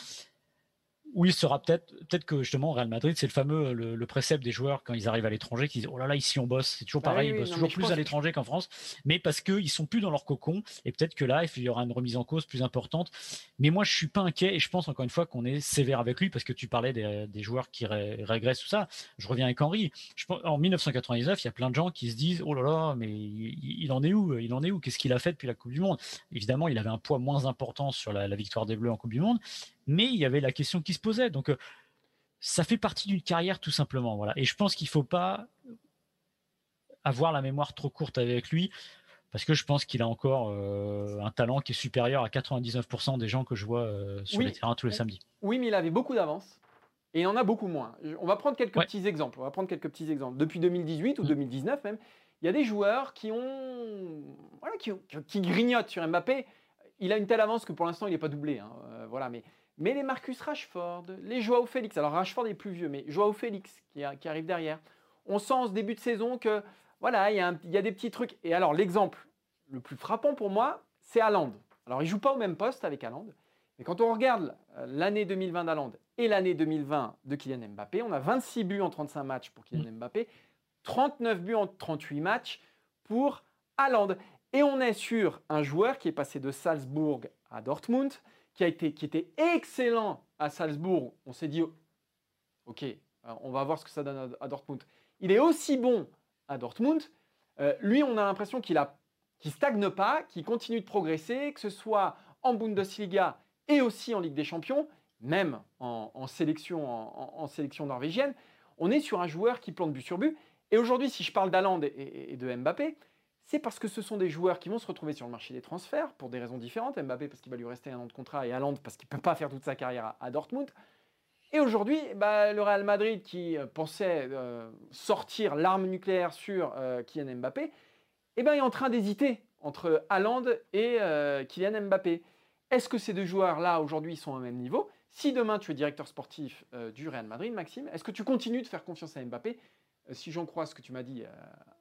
où il sera peut-être, peut-être que justement Real Madrid, c'est le fameux le, précepte des joueurs quand ils arrivent à l'étranger qui disent oh là là ici on bosse, c'est toujours bah pareil, ils bossent toujours plus à l'étranger qu'en France, mais parce qu'ils sont plus dans leur cocon et peut-être que là il y aura une remise en cause plus importante. Mais moi je suis pas inquiet et je pense encore une fois qu'on est sévère avec lui parce que tu parlais des, joueurs qui régressent tout ça. Je reviens avec Henri. Je, en 1999, il y a plein de gens qui se disent oh là là mais il, en est où? Il en est où? Qu'est-ce qu'il a fait depuis la Coupe du Monde? Évidemment, il avait un poids moins important sur la, la victoire des Bleus en Coupe du Monde, mais il y avait la question qui se posait. Donc, euh, ça fait partie d'une carrière tout simplement. Voilà. Et je pense qu'il ne faut pas avoir la mémoire trop courte avec lui, parce que je pense qu'il a encore euh, un talent qui est supérieur à 99% des gens que je vois euh, sur les terrains tous les samedis. Oui, mais il avait beaucoup d'avance. Et il en a beaucoup moins. On va prendre quelques petits exemples. On va prendre quelques petits exemples. Depuis 2018 ou 2019 mm. même, il y a des joueurs qui ont, voilà, qui, qui, grignotent sur Mbappé. Il a une telle avance que pour l'instant il n'est pas doublé. Hein. voilà, mais mais les Marcus Rashford, les Joao Félix, alors Rashford est plus vieux, mais Joao Félix qui, arrive derrière, on sent en ce début de saison que voilà, il y, a des petits trucs. Et alors l'exemple le plus frappant pour moi, c'est Haaland. Alors il joue pas au même poste avec Haaland, mais quand on regarde euh, l'année 2020 d'Haaland et l'année 2020 de Kylian Mbappé, on a 26 buts en 35 matchs pour Kylian Mbappé, 39 buts en 38 matchs pour Haaland. Et on est sur un joueur qui est passé de Salzbourg à Dortmund, qui, a été, qui était excellent à Salzbourg. On s'est dit, ok, euh, on va voir ce que ça donne à, Dortmund. Il est aussi bon à Dortmund. Euh, lui, on a l'impression qu'il ne stagne pas, qu'il continue de progresser, que ce soit en Bundesliga et aussi en Ligue des Champions, même en, sélection, en, sélection norvégienne. On est sur un joueur qui plante but sur but. Et aujourd'hui, si je parle d'Aland et, de Mbappé, c'est parce que ce sont des joueurs qui vont se retrouver sur le marché des transferts pour des raisons différentes. Mbappé parce qu'il va lui rester un an de contrat et Haaland parce qu'il ne peut pas faire toute sa carrière à, Dortmund. Et aujourd'hui, bah, le Real Madrid qui euh, pensait euh, sortir l'arme nucléaire sur euh, Kylian Mbappé, eh ben, est en train d'hésiter entre Haaland et Kylian Mbappé. Est-ce que ces deux joueurs-là, aujourd'hui, sont au même niveau? Si demain, tu es directeur sportif du Real Madrid, Maxime, est-ce que tu continues de faire confiance à Mbappé? Si j'en crois ce que tu m'as dit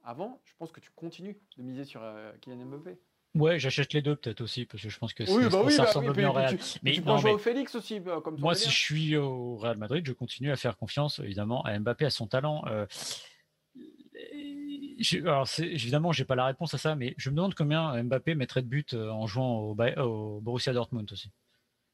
avant, je pense que tu continues de miser sur Kylian Mbappé. Ouais, j'achète les deux peut-être aussi parce que je pense que oui, bah oui, ça bah ressemble bien au Real. Tu, mais tu prends au Félix aussi comme Moi, si je suis au Real Madrid, je continue à faire confiance évidemment à Mbappé à son talent. Euh, alors évidemment, j'ai pas la réponse à ça, mais je me demande combien Mbappé mettrait de buts euh, en jouant au, au Borussia Dortmund aussi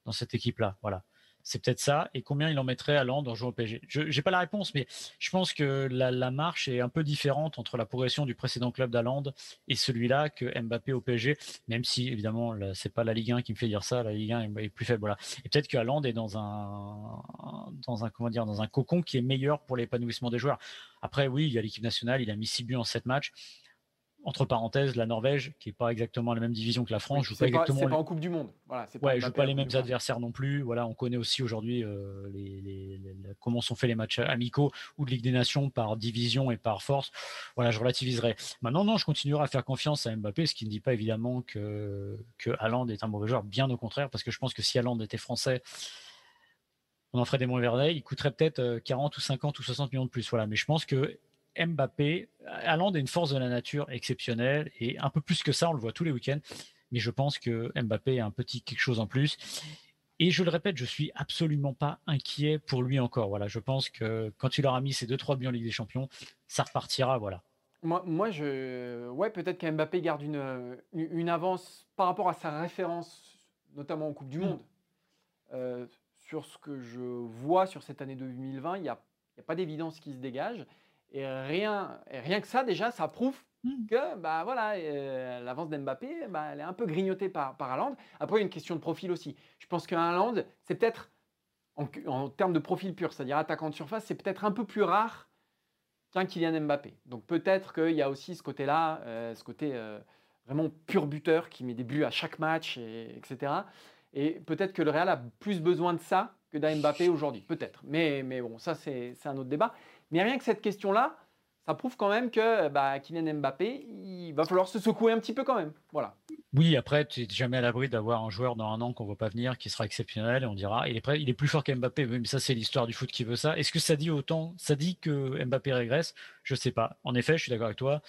dans cette équipe-là. Voilà c'est peut-être ça. Et combien il en mettrait à Land en jouant au PSG Je n'ai pas la réponse, mais je pense que la, marche est un peu différente entre la progression du précédent club d'Aland et celui-là que Mbappé au PSG, même si évidemment c'est pas la Ligue 1 qui me fait dire ça, la Ligue 1 est plus faible. Voilà. Et peut-être que Haaland est dans un, dans un comment dire, dans un cocon qui est meilleur pour l'épanouissement des joueurs. Après, oui, il y a l'équipe nationale, il a mis 6 buts en 7 matchs entre parenthèses, la Norvège, qui n'est pas exactement la même division que la France, joue pas, exactement. C'est pas en Coupe du Monde. Voilà, ouais, joue pas les mêmes adversaires non plus. Voilà, on connaît aussi aujourd'hui euh, les, comment sont faits les matchs amicaux ou de Ligue des Nations par division et par force. Voilà, je relativiserai. Maintenant, non, je continuerai à faire confiance à Mbappé, ce qui ne dit pas évidemment que que Haaland est un mauvais joueur. Bien au contraire, parce que je pense que si Haaland était français, on en ferait des moins verdets. Il coûterait peut-être 40 euh, ou 50 ou 60 millions de plus. Voilà, mais je pense que Mbappé, Haaland est une force de la nature exceptionnelle et un peu plus que ça, on le voit tous les week-ends. Mais je pense que Mbappé a un petit quelque chose en plus. Et je le répète, je suis absolument pas inquiet pour lui encore. Voilà, je pense que quand il aura mis ses deux trois buts en Ligue des Champions, ça repartira. Voilà. Moi, je, ouais, peut-être qu'Mbappé garde une, avance par rapport à sa référence, notamment en Coupe du. Monde. Euh, sur ce que je vois sur cette année 2020, il n'y a, pas d'évidence qui se dégage. Et rien, rien que ça, déjà, ça prouve hmm. que bah, voilà, euh, l'avance d'Mbappé, bah, elle est un peu grignotée par, par Haaland. Après, il y a une question de profil aussi. Je pense Haaland, c'est peut-être, en, termes de profil pur, c'est-à-dire attaquant de surface, c'est peut-être un peu plus rare qu'un Kylian Mbappé. Donc peut-être qu'il y a aussi ce côté-là, euh, ce côté euh, vraiment pur buteur qui met des buts à chaque match, et, etc. Et peut-être que le Real a plus besoin de ça que d'un Mbappé aujourd'hui. Peut-être. Mais, mais bon, ça, c'est un autre débat. Mais rien que cette question-là, ça prouve quand même que bah, Kylian Mbappé, il va falloir se secouer un petit peu quand même. Voilà. Oui, après, tu n'es jamais à l'abri d'avoir un joueur dans un an qu'on ne voit pas venir, qui sera exceptionnel, et on dira, il est, prêt, il est plus fort qu'Mbappé. Mais ça, c'est l'histoire du foot qui veut ça. Est-ce que ça dit autant Ça dit que Mbappé régresse? Je ne sais pas. En effet, je suis d'accord avec toi.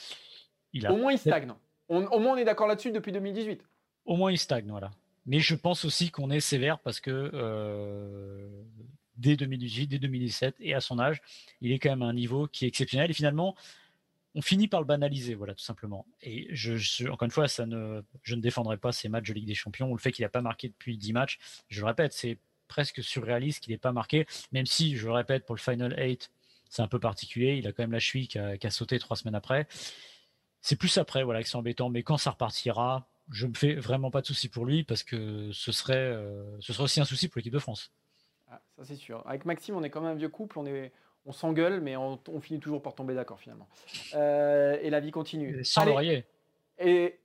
Il a... Au moins, il stagne. au moins, on est d'accord là-dessus depuis 2018. Au moins, il stagne, voilà. Mais je pense aussi qu'on est sévère parce que euh, dès 2018, dès 2017 et à son âge, il est quand même à un niveau qui est exceptionnel. Et finalement, on finit par le banaliser, voilà, tout simplement. Et je, encore une fois, ça ne, je ne défendrai pas ces matchs de Ligue des Champions ou le fait qu'il n'a pas marqué depuis 10 matchs. Je le répète, c'est presque surréaliste qu'il n'ait pas marqué, même si, je le répète, pour le Final 8, c'est un peu particulier. Il a quand même la cheville qui a, sauté trois semaines après. C'est plus après, voilà, que c'est embêtant. Mais quand ça repartira, je me fais vraiment pas de soucis pour lui parce que ce serait, euh, ce serait aussi un souci pour l'équipe de France. Ah, ça c'est sûr. Avec Maxime, on est quand même un vieux couple, on est, on s'engueule, mais on, finit toujours par tomber d'accord finalement. Euh, et la vie continue. Sans laurier. Et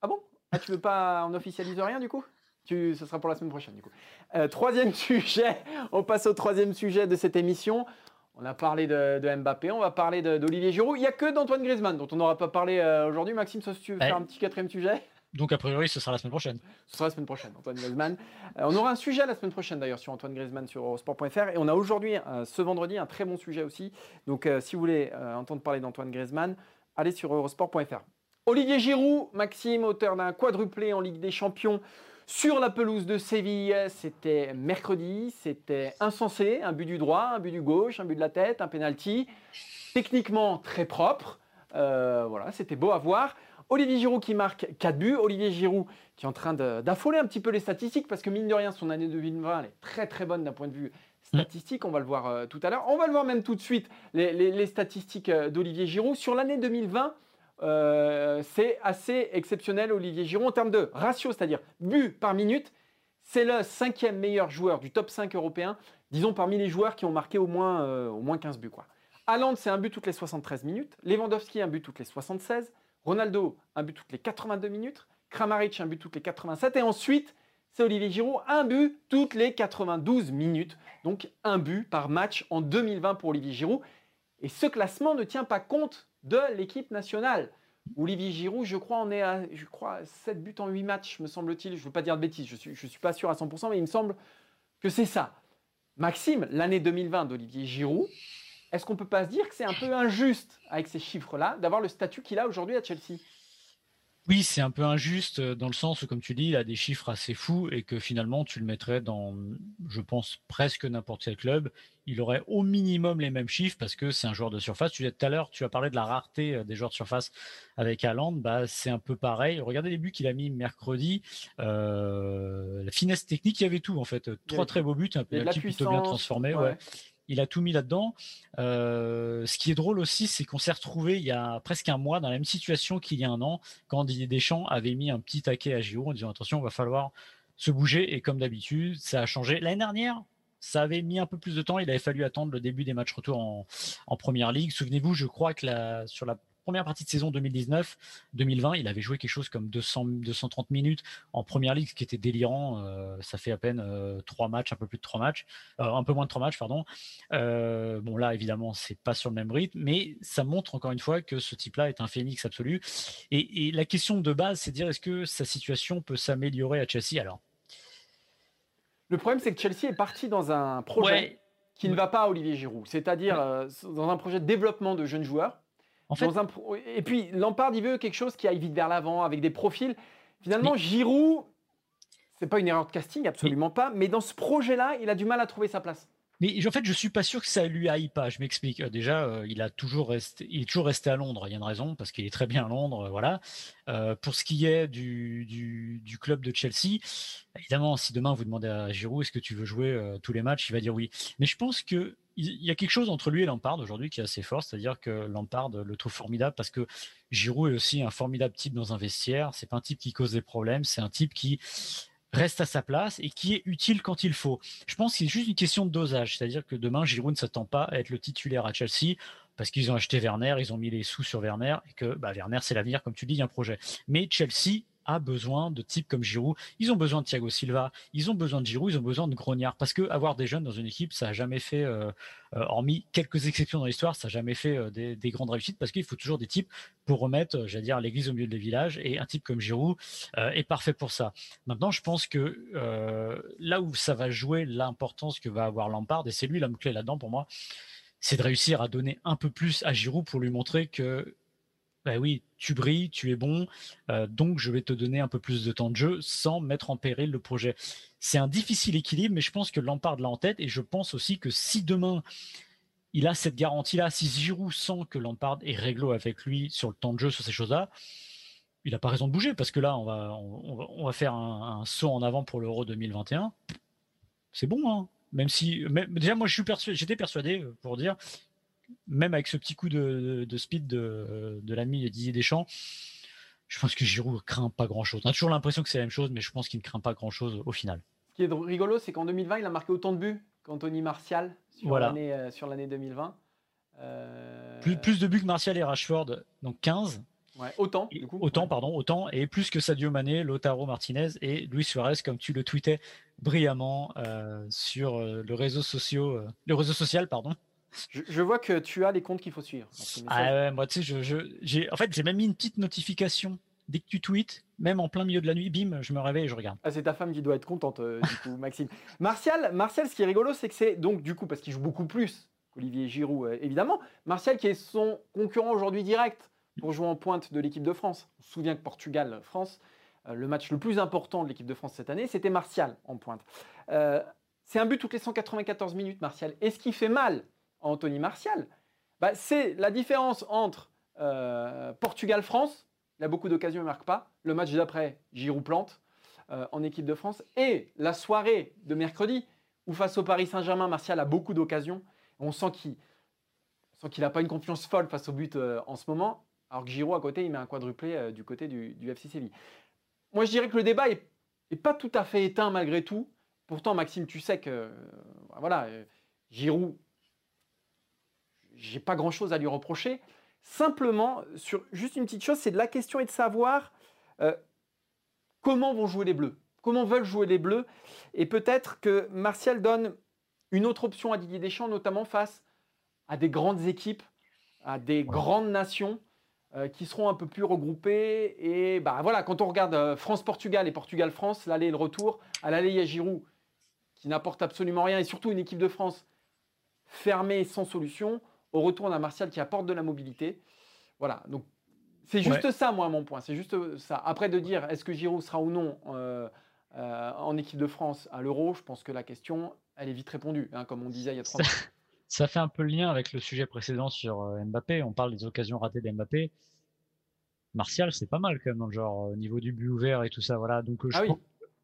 ah bon? Ah, Tu veux pas en officialise rien du coup? Tu, ce sera pour la semaine prochaine du coup. Euh, troisième sujet, on passe au troisième sujet de cette émission. On a parlé de, Mbappé, on va parler d'Olivier Giroud. Il n'y a que d'Antoine Griezmann dont on n'aura pas parlé euh, aujourd'hui. Maxime, si tu veux faire un petit quatrième sujet? Donc, a priori, ce sera la semaine prochaine. Ce sera la semaine prochaine, Antoine Griezmann. Euh, on aura un sujet la semaine prochaine, d'ailleurs, sur Antoine Griezmann sur Eurosport.fr. Et on a aujourd'hui, euh, ce vendredi, un très bon sujet aussi. Donc, euh, si vous voulez entendre parler d'Antoine Griezmann, allez sur Eurosport.fr. Olivier Giroud, Maxime, auteur d'un quadruplé en Ligue des Champions sur la pelouse de Séville. C'était mercredi, c'était insensé. Un but du droit, un but du gauche, un but de la tête, un penalty. Techniquement très propre. voilà, c'était beau à voir. Olivier Giroud qui marque 4 buts. Olivier Giroud qui est en train d'affoler un petit peu les statistiques parce que mine de rien, son année 2020 elle est très très bonne d'un point de vue statistique. On va le voir euh, tout à l'heure. On va le voir même tout de suite, les, statistiques euh, d'Olivier Giroud. Sur l'année 2020, euh, c'est assez exceptionnel, Olivier Giroud, en termes de ratio, c'est-à-dire buts par minute. C'est le cinquième meilleur joueur du top 5 européen, disons parmi les joueurs qui ont marqué au moins, au moins 15 buts. Quoi. C'est un but toutes les 73 minutes. Lewandowski, un but toutes les 76. Ronaldo, un but toutes les 82 minutes. Kramaric, un but toutes les 87. Et ensuite, c'est Olivier Giroud, un but toutes les 92 minutes. Donc un but par match en 2020 pour Olivier Giroud. Et ce classement ne tient pas compte de l'équipe nationale. Olivier Giroud, je crois, on est à je crois, 7 buts en 8 matchs, me semble-t-il. Je ne veux pas dire de bêtises, je ne suis, je suis pas sûr à 100%, mais il me semble que c'est ça. Maxime, l'année 2020 d'Olivier Giroud, est-ce qu'on ne peut pas se dire que c'est un peu injuste, avec ces chiffres-là, d'avoir le statut qu'il a aujourd'hui à Chelsea? Oui, c'est un peu injuste euh, dans le sens où, comme tu dis, il a des chiffres assez fous et que finalement, tu le mettrais dans, je pense, presque n'importe quel club. Il aurait au minimum les mêmes chiffres parce que c'est un joueur de surface. Tu disais tout à l'heure, tu as parlé de la rareté euh, des joueurs de surface avec Haaland. Bah, c'est un peu pareil. Regardez les buts qu'il a mis mercredi. Euh, la finesse technique, il y avait tout en fait. Trois très beaux buts, un penalty plutôt bien transformé. Ouais il a tout mis là-dedans. Euh, ce qui est drôle aussi, c'est qu'on s'est retrouvé il y a presque un mois dans la même situation qu'il y a un an, quand Didier Deschamps avait mis un petit taquet à Giroud en disant attention, il va falloir se bouger. Et comme d'habitude, ça a changé. L'année dernière, ça avait mis un peu plus de temps. Il avait fallu attendre le début des matchs retour en, en première ligue. Souvenez-vous, je crois que la, sur la première partie de saison 2019-2020, il avait joué quelque chose comme 200, 230 minutes en première ligue, ce qui était délirant. Euh, ça fait à peine euh, trois matchs, un peu plus de trois matchs, euh, un peu moins de trois matchs, pardon. bon, là, évidemment, c'est pas sur le même rythme, mais ça montre encore une fois que ce type-là est un phénix absolu. Et, la question de base, c'est de dire est-ce que sa situation peut s'améliorer à Chelsea? Alors Le problème, c'est que Chelsea est parti dans un projet. qui ne va pas à Olivier Giroud, c'est-à-dire dans un projet de développement de jeunes joueurs et puis Lampard, il veut quelque chose qui aille vite vers l'avant, avec des profils. Finalement, Giroud, c'est pas une erreur de casting, absolument pas. Mais dans ce projet-là, il a du mal à trouver sa place. Mais en fait, je suis pas sûr que ça lui aille pas. Je m'explique. Euh, déjà, euh, il a toujours resté, il est toujours resté à Londres. Il y a une raison parce qu'il est très bien à Londres. voilà. Euh, pour ce qui est du, du, club de Chelsea, évidemment, si demain vous demandez à Giroud est-ce que tu veux jouer tous les matchs, il va dire oui. Mais je pense que il y a quelque chose entre lui et Lampard aujourd'hui qui est assez fort, c'est-à-dire que Lampard le trouve formidable parce que Giroud est aussi un formidable type dans un vestiaire. C'est pas un type qui cause des problèmes, c'est un type qui reste à sa place et qui est utile quand il faut. Je pense que c'est juste une question de dosage, c'est-à-dire que demain, Giroud ne s'attend pas à être le titulaire à Chelsea parce qu'ils ont acheté Werner, ils ont mis les sous sur Werner et que bah, Werner, c'est l'avenir, comme tu dis, il un projet. Mais Chelsea a besoin de types comme Giroud. Ils ont besoin de Thiago Silva, ils ont besoin de Giroud, ils ont besoin de Grognard. Parce que avoir des jeunes dans une équipe, ça n'a jamais fait, euh, euh, hormis quelques exceptions dans l'histoire, ça n'a jamais fait euh, des, grandes réussites parce qu'il faut toujours des types pour remettre, j'allais dire, l'église au milieu des villages. Et un type comme Giroud est parfait pour ça. Maintenant, je pense que là où ça va jouer l'importance que va avoir Lampard, et c'est lui l'homme clé là-dedans pour moi, c'est de réussir à donner un peu plus à Giroud pour lui montrer que bah oui, tu brilles, tu es bon, euh, donc je vais te donner un peu plus de temps de jeu sans mettre en péril le projet. C'est un difficile équilibre, mais je pense que Lampard l'a en tête et je pense aussi que si demain il a cette garantie-là, si Giroud sent que Lampard est réglo avec lui sur le temps de jeu, sur ces choses-là, il n'a pas raison de bouger parce que là, on va, on, faire un, saut en avant pour l'Euro 2021. C'est bon, hein même si, déjà moi j'étais persuadé euh, pour dire même avec ce petit coup de, speed de, de l'ami Didier Deschamps, je pense que Giroud craint pas grand chose. On a toujours l'impression que c'est la même chose, mais je pense qu'il ne craint pas grand chose au final. Ce qui est rigolo, c'est qu'en 2020, il a marqué autant de buts qu'Anthony Martial sur l'année euh, sur l'année 2020. Euh, plus, plus, de buts que Martial et Rashford, donc 15. autant, du coup. Autant, pardon, autant, et plus que Sadio Mané, Lotaro Martinez et Luis Suarez, comme tu le tweetais brillamment euh, sur le réseau, social, le réseau social, pardon. Je, vois que tu as les comptes qu'il faut suivre. Ah ouais, moi, tu sais, je, j'ai, en fait, j'ai même mis une petite notification. Dès que tu tweets, même en plein milieu de la nuit, bim, je me réveille et je regarde. Ah, c'est ta femme qui doit être contente, euh, du coup, Maxime. Martial, Martial, ce qui est rigolo, c'est que c'est donc, du coup, parce qu'il joue beaucoup plus qu'Olivier Giroud, euh, évidemment. Martial, qui est son concurrent aujourd'hui direct pour jouer en pointe de l'équipe de France. On se souvient que Portugal-France, euh, le match le plus important de l'équipe de France cette année, c'était Martial en pointe. c'est un but toutes les 194 minutes, Martial. Et ce qui fait mal Anthony Martial, bah, c'est la différence entre euh, Portugal-France, il a beaucoup d'occasions, il ne marque pas. Le match d'après, Giroud plante euh, en équipe de France. Et la soirée de mercredi, où face au Paris Saint-Germain, Martial a beaucoup d'occasions. On sent qu'il n'a pas une confiance folle face au but euh, en ce moment, alors que Giroud à côté, il met un quadruplé du côté du, FC Séville. Moi, je dirais que le débat n'est pas tout à fait éteint malgré tout. Pourtant, Maxime, tu sais que voilà, Giroud j'ai pas grand chose à lui reprocher. Simplement, sur juste une petite chose, c'est de la question et de savoir euh, comment vont jouer les Bleus, comment veulent jouer les Bleus. Et peut-être que Martial donne une autre option à Didier Deschamps, notamment face à des grandes équipes, à des grandes nations. euh, qui seront un peu plus regroupés. Et bah, voilà, quand on regarde euh, France-Portugal et Portugal-France, l'aller et le retour, à l'aller, il y a Giroud qui n'apporte absolument rien, et surtout une équipe de France fermée sans solution. Au retour, a Martial qui apporte de la mobilité. Voilà, donc c'est juste ça, moi, mon point. C'est juste ça. Après, de dire est-ce que Giroud sera ou non euh, en équipe de France à l'Euro, je pense que la question, elle est vite répondue, hein, comme on disait il y a trois mois ça fait un peu le lien avec le sujet précédent sur euh, Mbappé. On parle des occasions ratées d'Mbappé. Martial, c'est pas mal quand même dans le genre au niveau du but ouvert et tout ça. Voilà. Donc, euh, je ah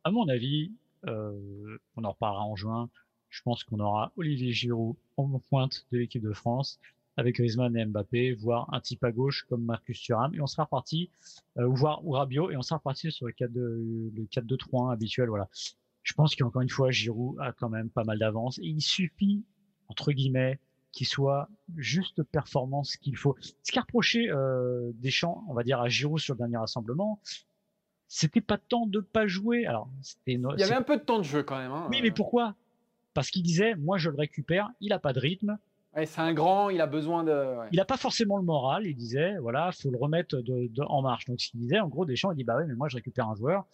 à mon avis, euh, on en reparlera en juin. Je pense qu'on aura Olivier Giroud en pointe de l'équipe de France avec Griezmann et Mbappé, voire un type à gauche comme Marcus Thuram, et on sera reparti, ou voir ou Rabiot, et on sera reparti sur le 4-2-3-1 habituel. Voilà. Je pense qu'encore une fois, Giroud a quand même pas mal d'avance. Et il suffit entre guillemets, qui soit juste performance qu'il faut. Ce qu'a reproché euh, Deschamps, on va dire à Giroud sur le dernier rassemblement, c'était pas tant de pas jouer. Alors, c'était il y avait un peu de temps de jeu quand même. Hein, oui, mais pourquoi? Parce qu'il disait, moi je le récupère, il a pas de rythme. c'est un grand, il a besoin de. Il n'a pas forcément le moral. Il disait, voilà, faut le remettre en marche. Donc, ce qu'il disait, en gros, Deschamps, il dit, bah oui, mais moi je récupère un joueur,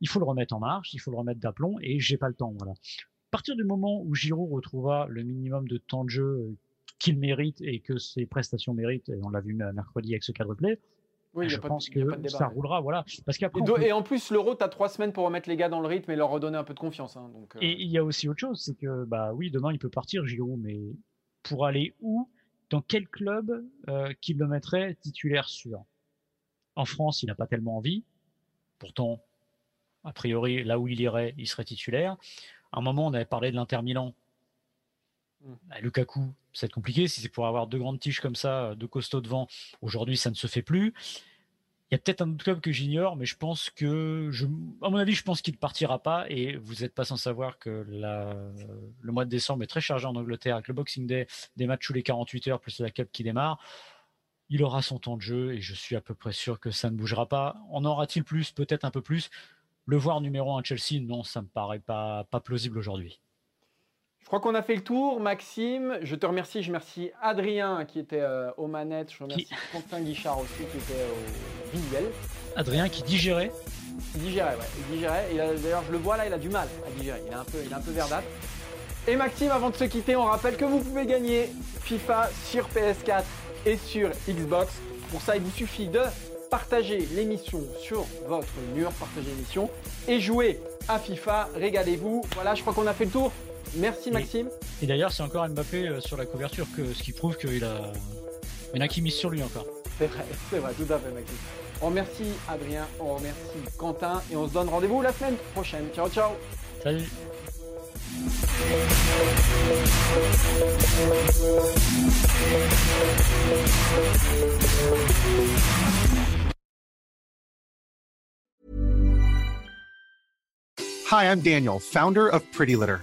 il faut le remettre en marche, il faut le remettre d'aplomb, et j'ai pas le temps. Voilà partir du moment où Giroud retrouvera le minimum de temps de jeu qu'il mérite et que ses prestations méritent, et on l'a vu mercredi avec ce quadruplé, oui, je pense que ça roulera, voilà. Parce qu'après, et, et, en plus, l'Euro, tu as trois semaines pour remettre les gars dans le rythme et leur redonner un peu de confiance. Hein, donc, euh. Et il y a aussi autre chose, c'est que bah oui, demain il peut partir Giroud, mais pour aller où, dans quel club euh, qui le mettrait titulaire sûr? En France, il n'a pas tellement envie. Pourtant, a priori, là où il irait, il serait titulaire. À un moment, on avait parlé de l'Inter Milan. Hmm. Bah, Lukaku, c'est compliqué. Si c'est pour avoir deux grandes tiges comme ça, deux costauds devant, aujourd'hui, ça ne se fait plus. Il y a peut-être un autre club que j'ignore, mais je pense que, à mon avis, je pense qu'il ne partira pas. Et vous n'êtes pas sans savoir que le mois de décembre est très chargé en Angleterre avec le Boxing Day, des matchs tous les 48 heures, plus la Cup qui démarre. Il aura son temps de jeu et je suis à peu près sûr que ça ne bougera pas. En aura-t-il plus? Peut-être un peu plus. Le voir numéro 1 Chelsea, non, ça me paraît pas, pas plausible aujourd'hui. Je crois qu'on a fait le tour, Maxime. Je te remercie. Je remercie Adrien qui était euh, aux manettes. Je remercie Quentin Guichard aussi qui était au visuel. Adrien qui digérait. Il digérait, ouais. Il digérait. D'ailleurs, je le vois là, il a du mal à digérer. Il est un peu, il est un peu verdâtre. Et Maxime, avant de se quitter, on rappelle que vous pouvez gagner FIFA sur PS4 et sur Xbox. Pour ça, il vous suffit de partagez l'émission sur votre mur, partagez l'émission et jouez à FIFA, régalez-vous. Voilà, je crois qu'on a fait le tour. Merci Maxime. Et, d'ailleurs, c'est encore Mbappé euh, sur la couverture, que, ce qui prouve qu'il a... Il y en a qui misent sur lui encore. C'est vrai, c'est vrai, tout à fait Maxime. On remercie Adrien, on remercie Quentin et on se donne rendez-vous la semaine prochaine. Ciao, ciao. Salut. Hi, I'm Daniel, founder of Pretty Litter.